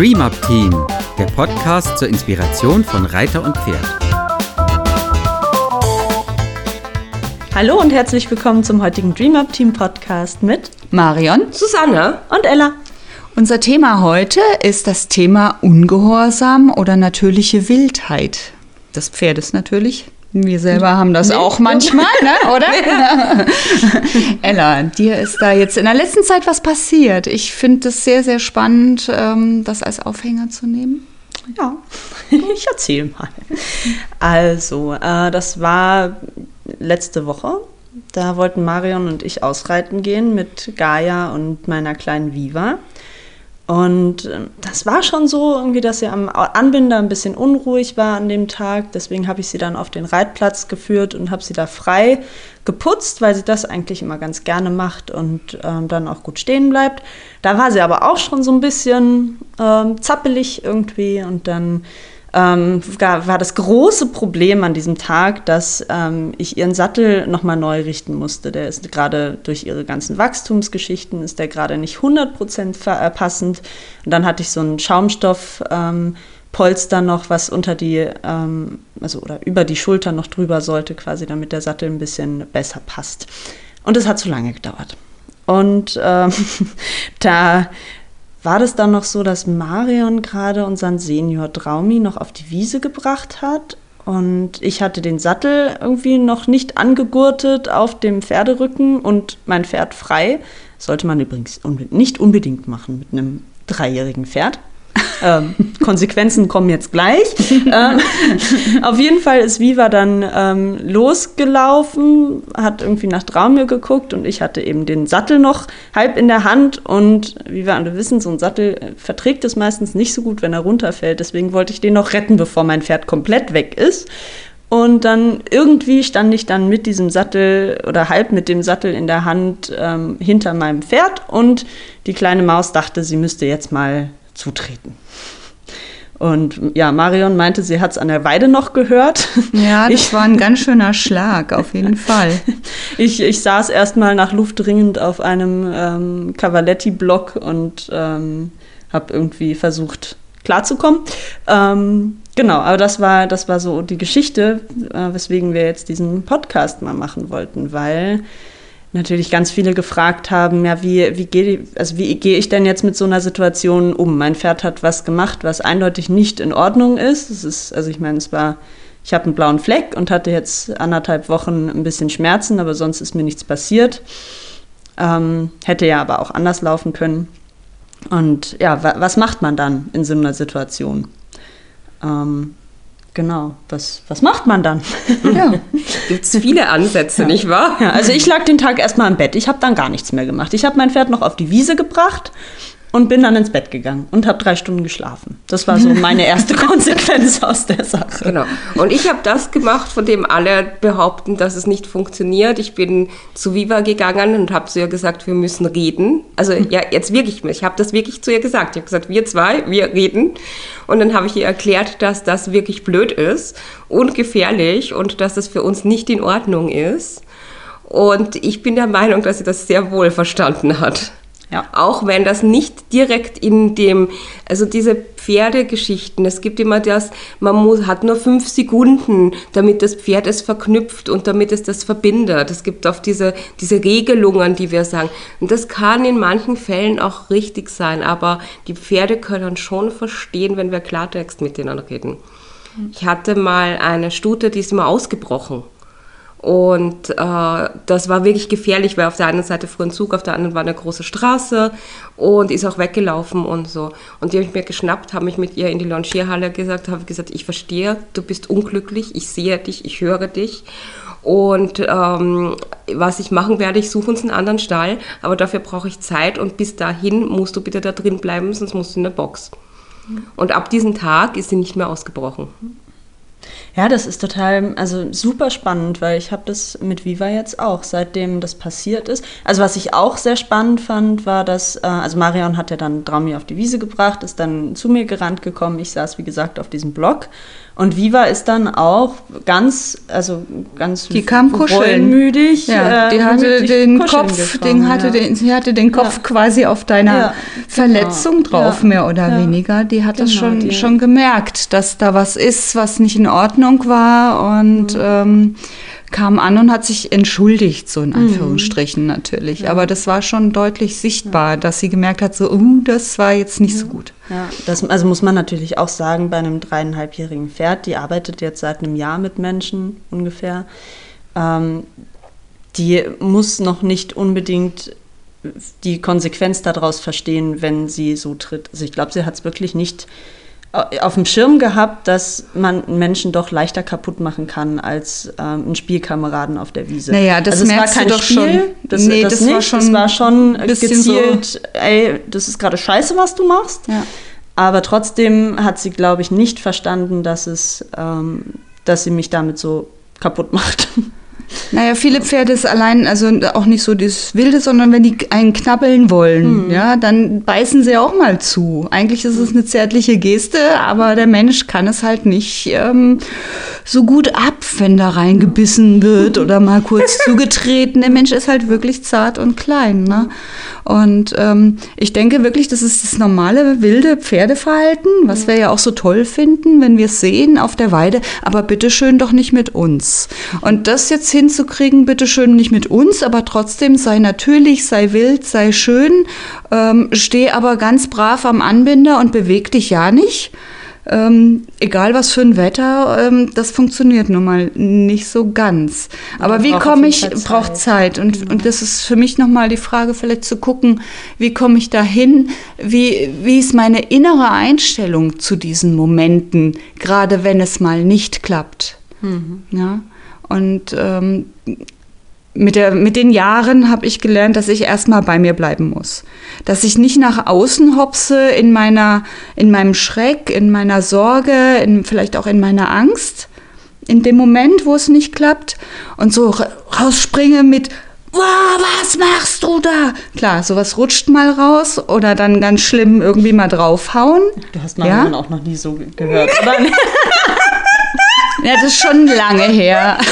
Dream Up Team, der Podcast zur Inspiration von Reiter und Pferd. Hallo und herzlich willkommen zum heutigen Dream Up Team Podcast mit Marion, Susanne und Ella. Unser Thema heute ist das Thema Ungehorsam oder natürliche Wildheit des Pferdes natürlich. Wir selber haben das auch manchmal, ne, oder? Ella, dir ist da jetzt in der letzten Zeit was passiert. Ich finde es sehr, sehr spannend, ähm, das als Aufhänger zu nehmen. Ja, ich erzähle mal. Also, äh, das war letzte Woche. Da wollten Marion und ich ausreiten gehen mit Gaia und meiner kleinen Viva. Und ähm, das war schon so, irgendwie, dass sie am Anbinder ein bisschen unruhig war an dem Tag. Deswegen habe ich sie dann auf den Reitplatz geführt und habe sie da frei geputzt, weil sie das eigentlich immer ganz gerne macht und ähm, dann auch gut stehen bleibt. Da war sie aber auch schon so ein bisschen ähm, zappelig irgendwie und dann ähm, war das große Problem an diesem Tag, dass ähm, ich ihren Sattel nochmal neu richten musste. Der ist gerade durch ihre ganzen Wachstumsgeschichten, ist der gerade nicht 100% äh, passend. Und dann hatte ich so einen Schaumstoff. Ähm, Polster noch, was unter die, ähm, also oder über die Schulter noch drüber sollte, quasi, damit der Sattel ein bisschen besser passt. Und es hat zu lange gedauert. Und ähm, da war das dann noch so, dass Marion gerade unseren Senior Draumi noch auf die Wiese gebracht hat und ich hatte den Sattel irgendwie noch nicht angegurtet auf dem Pferderücken und mein Pferd frei. Sollte man übrigens nicht unbedingt machen mit einem dreijährigen Pferd. Ähm, Konsequenzen kommen jetzt gleich. ähm, auf jeden Fall ist Viva dann ähm, losgelaufen, hat irgendwie nach Traumir geguckt und ich hatte eben den Sattel noch halb in der Hand und wie wir alle wissen, so ein Sattel äh, verträgt es meistens nicht so gut, wenn er runterfällt. Deswegen wollte ich den noch retten, bevor mein Pferd komplett weg ist. Und dann irgendwie stand ich dann mit diesem Sattel oder halb mit dem Sattel in der Hand ähm, hinter meinem Pferd und die kleine Maus dachte, sie müsste jetzt mal zutreten. Und ja, Marion meinte, sie hat es an der Weide noch gehört. Ja, das ich, war ein ganz schöner Schlag, auf jeden Fall. ich, ich saß erstmal nach Luft dringend auf einem ähm, Cavaletti-Block und ähm, habe irgendwie versucht, klarzukommen. Ähm, genau, aber das war, das war so die Geschichte, äh, weswegen wir jetzt diesen Podcast mal machen wollten, weil natürlich ganz viele gefragt haben, ja, wie, wie gehe also wie ich denn jetzt mit so einer Situation um? Mein Pferd hat was gemacht, was eindeutig nicht in Ordnung ist. Es ist, also ich meine, es war, ich habe einen blauen Fleck und hatte jetzt anderthalb Wochen ein bisschen Schmerzen, aber sonst ist mir nichts passiert. Ähm, hätte ja aber auch anders laufen können. Und ja, wa was macht man dann in so einer Situation? Ähm, Genau, was, was macht man dann? Ja, gibt es viele Ansätze, ja. nicht wahr? Ja, also ich lag den Tag erstmal im Bett. Ich habe dann gar nichts mehr gemacht. Ich habe mein Pferd noch auf die Wiese gebracht und bin dann ins Bett gegangen und habe drei Stunden geschlafen. Das war so meine erste Konsequenz aus der Sache. Genau. Und ich habe das gemacht, von dem alle behaupten, dass es nicht funktioniert. Ich bin zu Viva gegangen und habe zu ihr gesagt, wir müssen reden. Also ja, jetzt wirklich, ich habe das wirklich zu ihr gesagt. Ich habe gesagt, wir zwei, wir reden. Und dann habe ich ihr erklärt, dass das wirklich blöd ist und gefährlich und dass das für uns nicht in Ordnung ist. Und ich bin der Meinung, dass sie das sehr wohl verstanden hat. Ja. Auch wenn das nicht direkt in dem, also diese Pferdegeschichten, es gibt immer das, man muss, hat nur fünf Sekunden, damit das Pferd es verknüpft und damit es das verbindet. Es gibt auch diese, diese Regelungen, die wir sagen. Und das kann in manchen Fällen auch richtig sein, aber die Pferde können schon verstehen, wenn wir Klartext mit denen reden. Ich hatte mal eine Stute, die ist immer ausgebrochen. Und äh, das war wirklich gefährlich, weil auf der einen Seite fuhr ein Zug, auf der anderen war eine große Straße und ist auch weggelaufen und so. Und die habe ich mir geschnappt, habe mich mit ihr in die Longierhalle gesagt, habe gesagt, ich verstehe, du bist unglücklich, ich sehe dich, ich höre dich. Und ähm, was ich machen werde, ich suche uns einen anderen Stall, aber dafür brauche ich Zeit und bis dahin musst du bitte da drin bleiben, sonst musst du in der Box. Und ab diesem Tag ist sie nicht mehr ausgebrochen. Ja, das ist total, also super spannend, weil ich habe das mit Viva jetzt auch, seitdem das passiert ist. Also was ich auch sehr spannend fand, war, dass, äh, also Marion hat ja dann Draumi auf die Wiese gebracht, ist dann zu mir gerannt gekommen. Ich saß, wie gesagt, auf diesem Blog. Und Viva ist dann auch ganz, also ganz die kam kuscheln. müdig. Ja, äh, die hatte den Kopf, den hatte ja. den, sie hatte den Kopf Ja. quasi auf deiner Ja, Verletzung genau. drauf, mehr oder weniger. Die hat das Genau, schon, die- schon gemerkt, dass da was ist, was nicht in Ordnung war und Mhm. ähm, kam an und hat sich entschuldigt, so Mhm. in Anführungsstrichen natürlich. Aber das war schon deutlich sichtbar, dass sie gemerkt hat, so, uh, das war jetzt nicht so gut. Ja, das also muss man natürlich auch sagen, bei einem dreieinhalbjährigen Pferd, die arbeitet jetzt seit einem Jahr mit Menschen ungefähr. Ähm, die muss noch nicht unbedingt die Konsequenz daraus verstehen, wenn sie so tritt. Also ich glaube, sie hat es wirklich nicht auf dem Schirm gehabt, dass man einen Menschen doch leichter kaputt machen kann als ähm, einen Spielkameraden auf der Wiese. Naja, das also es war merkst du kein doch Spiel, schon. Das, Nee, das, das nicht. war schon es war schon bisschen so- gezielt, ey, das ist gerade scheiße, was du machst. Ja. Aber trotzdem hat sie, glaube ich, nicht verstanden, dass es, ähm, dass sie mich damit so kaputt macht. Naja, viele Pferde ist allein, also auch nicht so das Wilde, sondern wenn die einen knabbeln wollen, Hm. ja, dann beißen sie auch mal zu. Eigentlich ist es eine zärtliche Geste, aber der Mensch kann es halt nicht ähm, so gut ab, wenn da reingebissen wird oder mal kurz zugetreten. Der Mensch ist halt wirklich zart und klein. Ne? Und ähm, ich denke wirklich, das ist das normale wilde Pferdeverhalten, was wir ja auch so toll finden, wenn wir es sehen auf der Weide, aber bitteschön doch nicht mit uns. Und das jetzt hinzukriegen, bitteschön nicht mit uns, aber trotzdem sei natürlich, sei wild, sei schön, ähm, steh aber ganz brav am Anbinder und beweg dich ja nicht. Ähm, egal was für ein Wetter, ähm, das funktioniert nun mal nicht so ganz. Aber wie braucht komme ich, braucht Zeit. Und, und das ist für mich nochmal die Frage, vielleicht zu gucken, wie komme ich dahin? Wie, wie ist meine innere Einstellung zu diesen Momenten, gerade wenn es mal nicht klappt? Ja. Und ähm, mit, der, mit den Jahren habe ich gelernt, dass ich erstmal bei mir bleiben muss. Dass ich nicht nach außen hopse in, meiner, in meinem Schreck, in meiner Sorge, in, vielleicht auch in meiner Angst, in dem Moment, wo es nicht klappt und so ra- rausspringe mit, wow, was machst du da? Klar, sowas rutscht mal raus oder dann ganz schlimm irgendwie mal draufhauen. Du hast Marion Ja? auch noch nie so ge- gehört, oder? Ja, das ist schon lange her.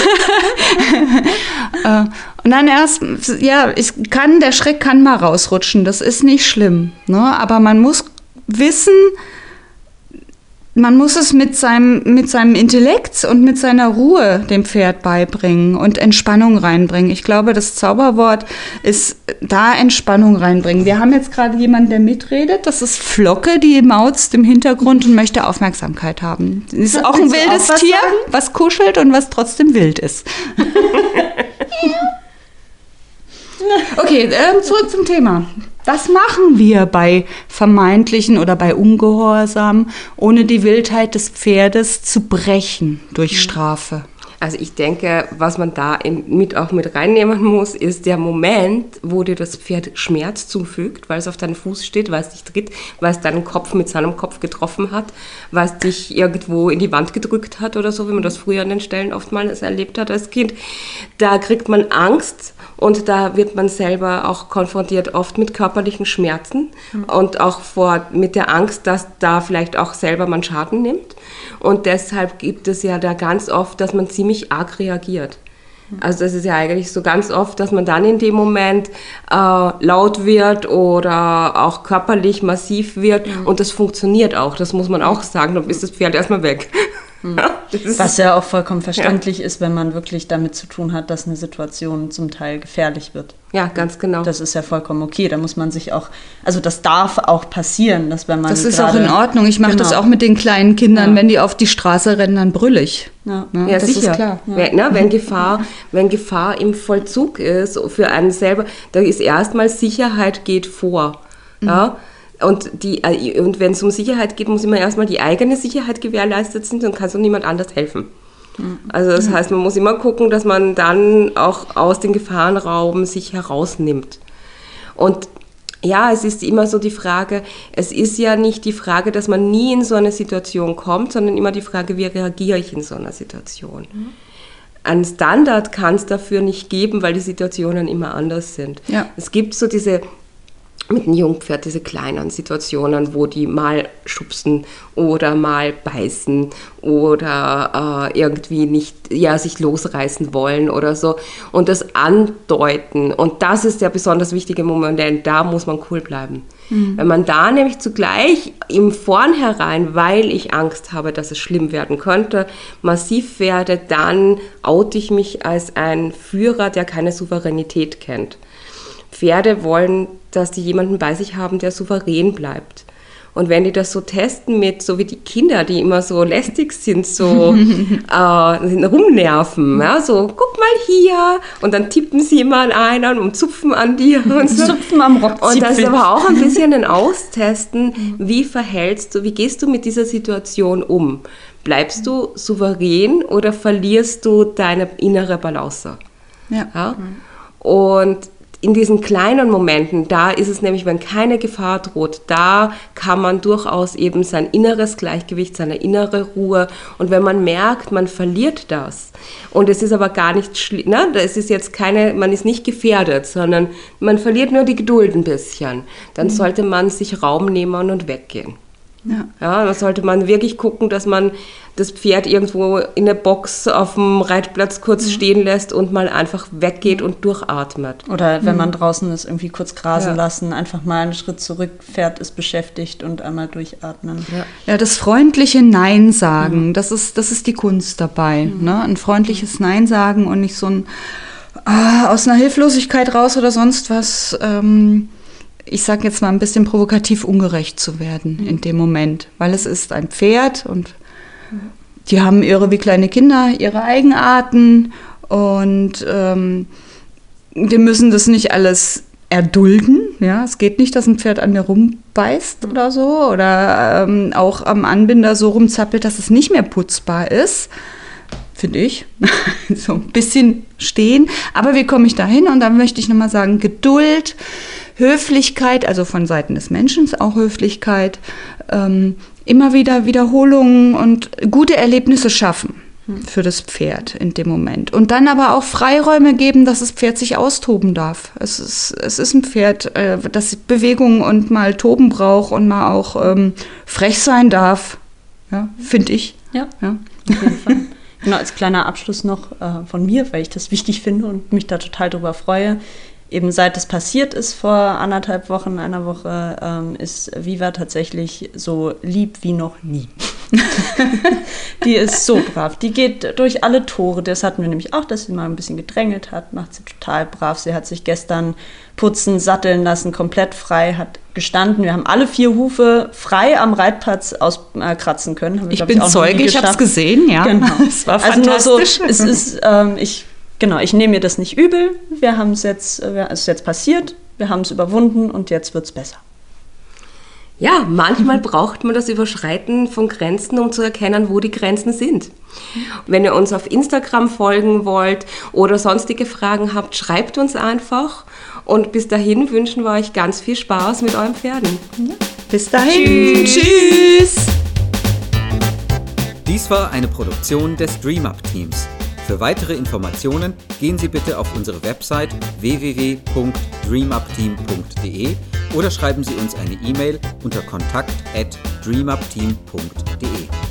Äh, und dann erst, ja, ich kann, der Schreck kann mal rausrutschen, das ist nicht schlimm. Ne? Aber man muss wissen, man muss es mit seinem, mit seinem Intellekt und mit seiner Ruhe dem Pferd beibringen und Entspannung reinbringen. Ich glaube, das Zauberwort ist da Entspannung reinbringen. Wir haben jetzt gerade jemanden, der mitredet. Das ist Flocke, die mauzt im Hintergrund und möchte Aufmerksamkeit haben. Ist auch ein du auch wildes was Tier, sagen? was kuschelt und was trotzdem wild ist. Okay, ähm, zurück zum Thema. Was machen wir bei vermeintlichen oder bei Ungehorsam, ohne die Wildheit des Pferdes zu brechen durch Strafe? Also ich denke, was man da mit auch mit reinnehmen muss, ist der Moment, wo dir das Pferd Schmerz zufügt, weil es auf deinem Fuß steht, weil es dich tritt, weil es deinen Kopf mit seinem Kopf getroffen hat, weil es dich irgendwo in die Wand gedrückt hat oder so, wie man das früher an den Stellen oftmals erlebt hat als Kind. Da kriegt man Angst und da wird man selber auch konfrontiert oft mit körperlichen Schmerzen und auch vor, mit der Angst, dass da vielleicht auch selber man Schaden nimmt. Und deshalb gibt es ja da ganz oft, dass man ziemlich arg reagiert. Also das ist ja eigentlich so ganz oft, dass man dann in dem Moment äh, laut wird oder auch körperlich massiv wird und das funktioniert auch, das muss man auch sagen, dann ist das Pferd erstmal weg. Das Was ja auch vollkommen verständlich ist, wenn man wirklich damit zu tun hat, dass eine Situation zum Teil gefährlich wird. ja, ganz genau. Das ist ja vollkommen okay. Da muss man sich auch, also das darf auch passieren, dass wenn man Das ist auch in Ordnung. Ich mache das Genau. auch mit den kleinen Kindern. Ja. Wenn die auf die Straße rennen, dann brüll ich. Ja. Ne? Ja, das sicher. ist klar. Wenn, na, wenn, Gefahr, wenn Gefahr im Vollzug ist für einen selber, da ist erstmal Sicherheit geht vor. Ja? Und, die, äh, und wenn es um Sicherheit geht, muss immer erstmal die eigene Sicherheit gewährleistet sein, dann kann so niemand anders helfen. Also das heißt, man muss immer gucken, dass man dann auch aus den Gefahrenraum sich herausnimmt. Und ja, es ist immer so die Frage, es ist ja nicht die Frage, dass man nie in so eine Situation kommt, sondern immer die Frage, wie reagiere ich in so einer Situation. Mhm. Ein Standard kann es dafür nicht geben, weil die Situationen immer anders sind. Ja. Es gibt so diese mit einem Jungpferd diese kleinen Situationen, wo die mal schubsen oder mal beißen oder äh, irgendwie nicht ja, sich losreißen wollen oder so und das andeuten. Und das ist der besonders wichtige Moment, denn da muss man cool bleiben. Mhm. Wenn man da nämlich zugleich im Vornherein, weil ich Angst habe, dass es schlimm werden könnte, massiv werde, dann oute ich mich als ein Führer, der keine Souveränität kennt. Pferde wollen, dass die jemanden bei sich haben, der souverän bleibt. Und wenn die das so testen mit, so wie die Kinder, die immer so lästig sind, so äh, rumnerven, ja, so guck mal hier und dann tippen sie immer an einen und zupfen an dir und so. Zupfen am Rock. Und das ist aber auch ein bisschen ein Austesten, wie verhältst du, wie gehst du mit dieser Situation um? Bleibst du souverän oder verlierst du deine innere Balance? Ja. ja? Und in diesen kleinen Momenten, da ist es nämlich, wenn keine Gefahr droht, da kann man durchaus eben sein inneres Gleichgewicht, seine innere Ruhe und wenn man merkt, man verliert das und es ist aber gar nicht schlimm, ne, das ist jetzt keine, man ist nicht gefährdet, sondern man verliert nur die Geduld ein bisschen, dann mhm. sollte man sich Raum nehmen und weggehen. Ja. ja, da sollte man wirklich gucken, dass man das Pferd irgendwo in der Box auf dem Reitplatz kurz mhm. stehen lässt und mal einfach weggeht und durchatmet. Oder wenn mhm. man draußen ist, irgendwie kurz grasen ja. lassen, einfach mal einen Schritt zurück, Pferd ist beschäftigt und einmal durchatmen. Ja, ja das freundliche Nein sagen, mhm. das, ist, das ist die Kunst dabei. Mhm. Ne? Ein freundliches Nein sagen und nicht so ein äh, aus einer Hilflosigkeit raus oder sonst was. Ähm, ich sage jetzt mal ein bisschen provokativ ungerecht zu werden in dem Moment, weil es ist ein Pferd und die haben ihre, wie kleine Kinder, ihre Eigenarten und ähm, wir müssen das nicht alles erdulden. Ja, es geht nicht, dass ein Pferd an mir rumbeißt oder so oder ähm, auch am Anbinder so rumzappelt, dass es nicht mehr putzbar ist. Finde ich. so ein bisschen stehen. Aber wie komme ich da hin? Und dann möchte ich nochmal sagen, Geduld, Höflichkeit, also von Seiten des Menschen auch Höflichkeit, ähm, immer wieder Wiederholungen und gute Erlebnisse schaffen für das Pferd in dem Moment. Und dann aber auch Freiräume geben, dass das Pferd sich austoben darf. Es ist, es ist ein Pferd, äh, das Bewegung und mal toben braucht und mal auch ähm, frech sein darf. Ja, finde ich. Ja, ja, auf jeden Fall. Genau, als kleiner Abschluss noch äh, von mir, weil ich das wichtig finde und mich da total drüber freue eben seit es passiert ist vor anderthalb Wochen, einer Woche, ähm, ist Viva tatsächlich so lieb wie noch nie. die ist so brav. Die geht durch alle Tore. Das hatten wir nämlich auch, dass sie mal ein bisschen gedrängelt hat. Macht sie total brav. Sie hat sich gestern putzen, satteln lassen, komplett frei, hat gestanden. Wir haben alle vier Hufe frei am Reitplatz auskratzen äh, können. ich bin ich Zeuge, ich habe es gesehen, ja. Genau. Es war fantastisch. Also nur so, es ist, ähm, ich genau, ich nehme mir das nicht übel. Wir haben es jetzt, äh, es ist jetzt passiert, wir haben es überwunden und jetzt wird es besser. Ja, manchmal braucht man das Überschreiten von Grenzen, um zu erkennen, wo die Grenzen sind. Wenn ihr uns auf Instagram folgen wollt oder sonstige Fragen habt, schreibt uns einfach. Und bis dahin wünschen wir euch ganz viel Spaß mit euren Pferden. Ja. Bis dahin. Tschüss. Tschüss. Dies war eine Produktion des DreamUp Teams. Für weitere Informationen gehen Sie bitte auf unsere Website www.dreamupteam.de oder schreiben Sie uns eine E-Mail unter kontakt@dreamupteam.de.